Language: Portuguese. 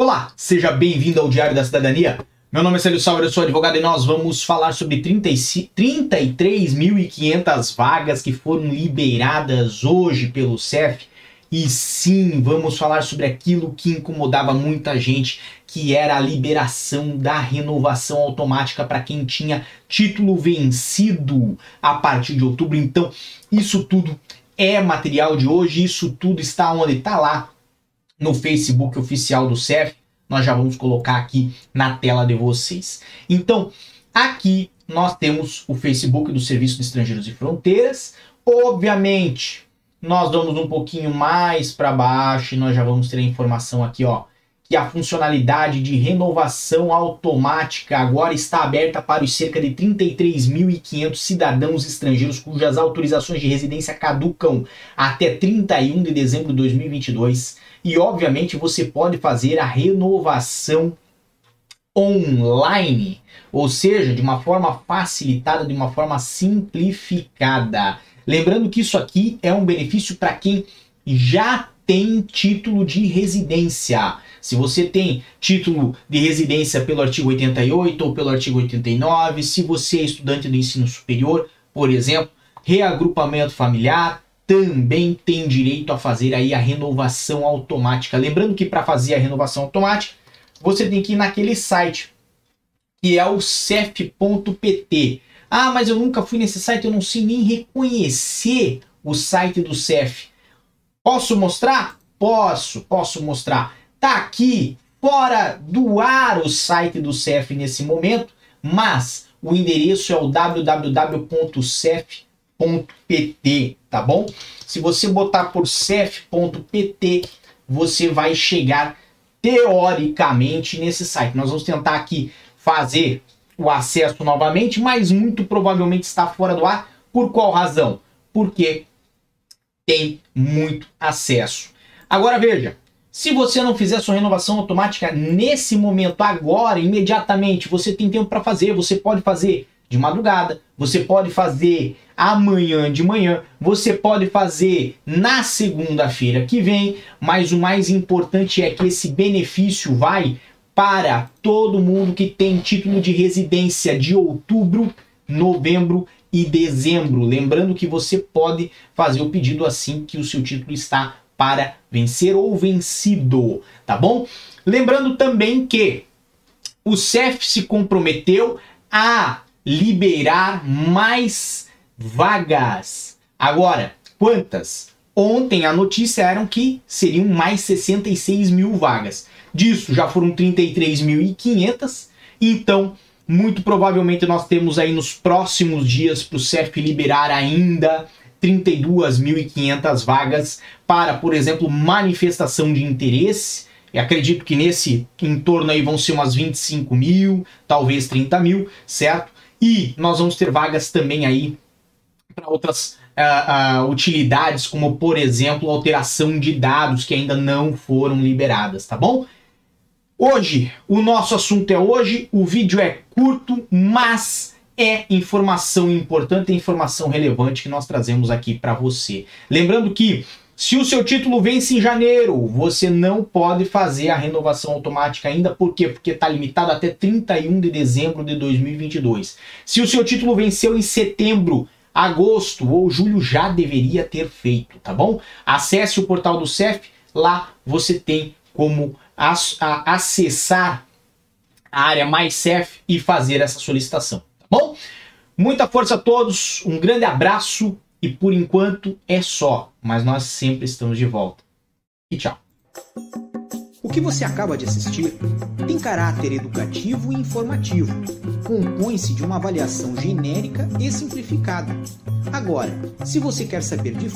Olá, seja bem-vindo ao Diário da Cidadania. Meu nome é Célio Sauer, eu sou advogado e nós vamos falar sobre 33.500 vagas que foram liberadas hoje pelo CEF. E sim, vamos falar sobre aquilo que incomodava muita gente, que era a liberação da renovação automática para quem tinha título vencido a partir de outubro. Então, isso tudo é material de hoje, isso tudo está onde? Está lá no Facebook oficial do CEF. Nós já vamos colocar aqui na tela de vocês. Então, aqui nós temos o Facebook do Serviço de Estrangeiros e Fronteiras. Obviamente, nós vamos um pouquinho mais para baixo e nós já vamos ter a informação aqui, ó, que a funcionalidade de renovação automática agora está aberta para os cerca de 33.500 cidadãos estrangeiros cujas autorizações de residência caducam até 31 de dezembro de 2022 e obviamente você pode fazer a renovação online, ou seja, de uma forma facilitada, de uma forma simplificada. Lembrando que isso aqui é um benefício para quem já tem título de residência. Se você tem título de residência pelo artigo 88 ou pelo artigo 89, se você é estudante do ensino superior, por exemplo, reagrupamento familiar, também tem direito a fazer aí a renovação automática. Lembrando que para fazer a renovação automática, você tem que ir naquele site que é o cef.pt. Ah, mas eu nunca fui nesse site, eu não sei nem reconhecer o site do CEF. Posso mostrar? Posso, posso mostrar. Tá aqui fora do ar o site do CEF nesse momento, mas o endereço é o www.cef.pt cef.pt, tá bom? Se você botar por cef.pt, você vai chegar teoricamente nesse site. Nós vamos tentar aqui fazer o acesso novamente, mas muito provavelmente está fora do ar. Por qual razão? Porque tem muito acesso. Agora veja, se você não fizer sua renovação automática nesse momento, agora, imediatamente, você tem tempo para fazer, você pode fazer de madrugada, você pode fazer amanhã de manhã, você pode fazer na segunda-feira que vem, mas o mais importante é que esse benefício vai para todo mundo que tem título de residência de outubro, novembro e dezembro. Lembrando que você pode fazer o pedido assim que o seu título está para vencer ou vencido, tá bom? Lembrando também que o CEF se comprometeu a liberar mais vagas. Agora, quantas? Ontem a notícia era que seriam mais 66 mil vagas. Disso já foram 33.500. Então, muito provavelmente nós temos aí nos próximos dias para o CEF liberar ainda 32.500 vagas para, por exemplo, manifestação de interesse. E acredito que nesse entorno aí vão ser umas 25 mil, talvez 30 mil, certo? E nós vamos ter vagas também aí para outras uh, uh, utilidades, como por exemplo alteração de dados que ainda não foram liberadas, tá bom? Hoje, o nosso assunto é hoje, o vídeo é curto, mas é informação importante, é informação relevante que nós trazemos aqui para você. Lembrando que se o seu título vence em janeiro, você não pode fazer a renovação automática ainda. Por quê? Porque está limitado até 31 de dezembro de 2022. Se o seu título venceu em setembro, agosto ou julho, já deveria ter feito, tá bom? Acesse o portal do CEF, lá você tem como acessar a área Mais CEF e fazer essa solicitação, tá bom? Muita força a todos, um grande abraço e por enquanto é só, mas nós sempre estamos de volta. E tchau. O que você acaba de assistir tem caráter educativo e informativo. Compõe-se de uma avaliação genérica e simplificada. Agora, se você quer saber de